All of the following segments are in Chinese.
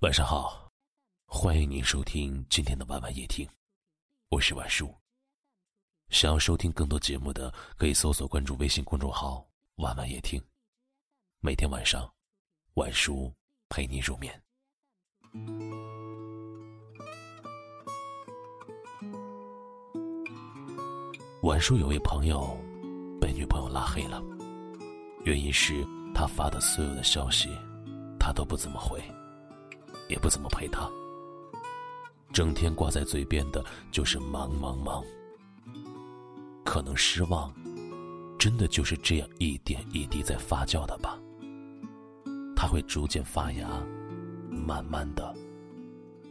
晚上好，欢迎您收听今天的晚晚夜听，我是晚叔。想要收听更多节目的，可以搜索关注微信公众号“晚晚夜听”，每天晚上，晚叔陪你入眠。晚叔有位朋友被女朋友拉黑了，原因是他发的所有的消息，他都不怎么回。也不怎么陪他，整天挂在嘴边的就是忙忙忙。可能失望，真的就是这样一点一滴在发酵的吧。它会逐渐发芽，慢慢的，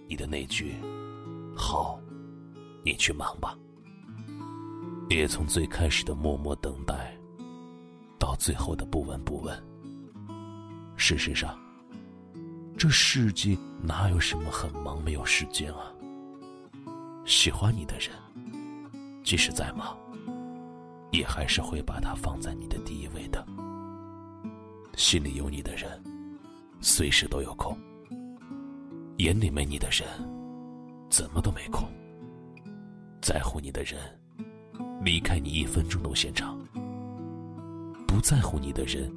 你的那句“好，你去忙吧”，也从最开始的默默等待，到最后的不闻不问。事实上。这世界哪有什么很忙没有时间啊？喜欢你的人，即使再忙，也还是会把他放在你的第一位的。心里有你的人，随时都有空；眼里没你的人，怎么都没空。在乎你的人，离开你一分钟都嫌长；不在乎你的人，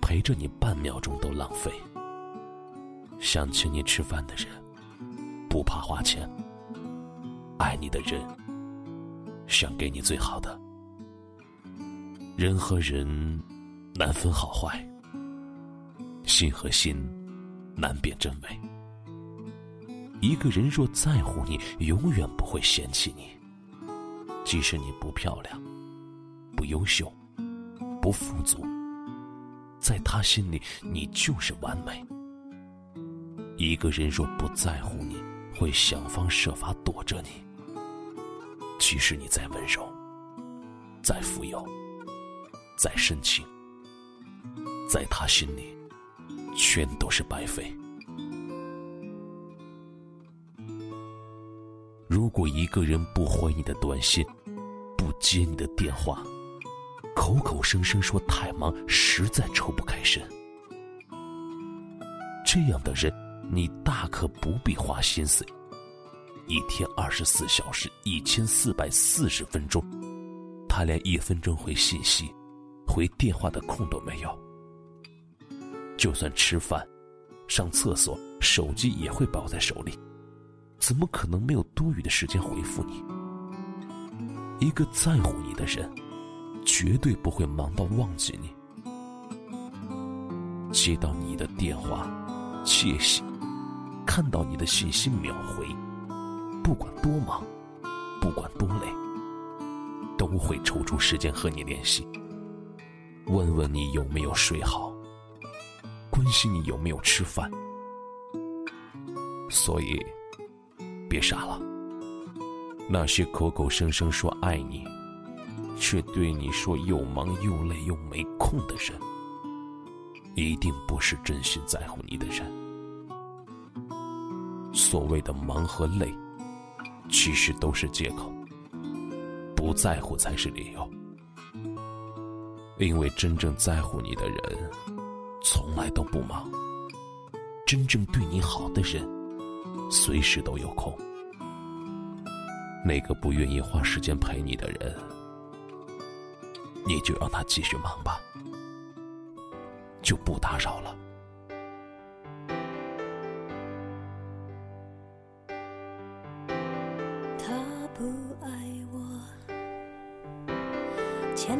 陪着你半秒钟都浪费。想请你吃饭的人，不怕花钱；爱你的人，想给你最好的。人和人难分好坏，心和心难辨真伪。一个人若在乎你，永远不会嫌弃你。即使你不漂亮、不优秀、不富足，在他心里，你就是完美。一个人若不在乎你，会想方设法躲着你。即使你再温柔、再富有、再深情，在他心里，全都是白费。如果一个人不回你的短信，不接你的电话，口口声声说太忙，实在抽不开身，这样的人。你大可不必花心思，一天二十四小时，一千四百四十分钟，他连一分钟回信息、回电话的空都没有。就算吃饭、上厕所，手机也会抱在手里，怎么可能没有多余的时间回复你？一个在乎你的人，绝对不会忙到忘记你。接到你的电话，窃喜。看到你的信息秒回，不管多忙，不管多累，都会抽出时间和你联系，问问你有没有睡好，关心你有没有吃饭。所以，别傻了。那些口口声声说爱你，却对你说又忙又累又没空的人，一定不是真心在乎你的人。所谓的忙和累，其实都是借口，不在乎才是理由。因为真正在乎你的人，从来都不忙；真正对你好的人，随时都有空。那个不愿意花时间陪你的人，你就让他继续忙吧，就不打扰了。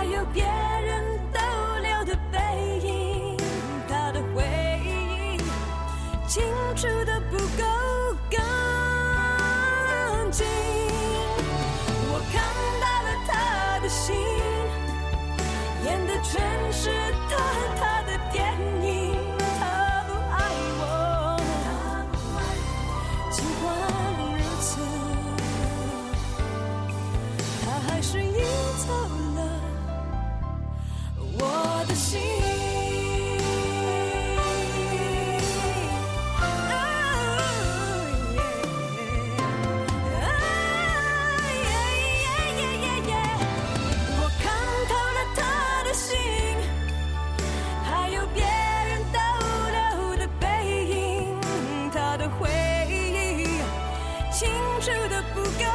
还有别人逗留的背影，他的回忆清除的不够干净。我看到了他的心，演的全是他真的不够。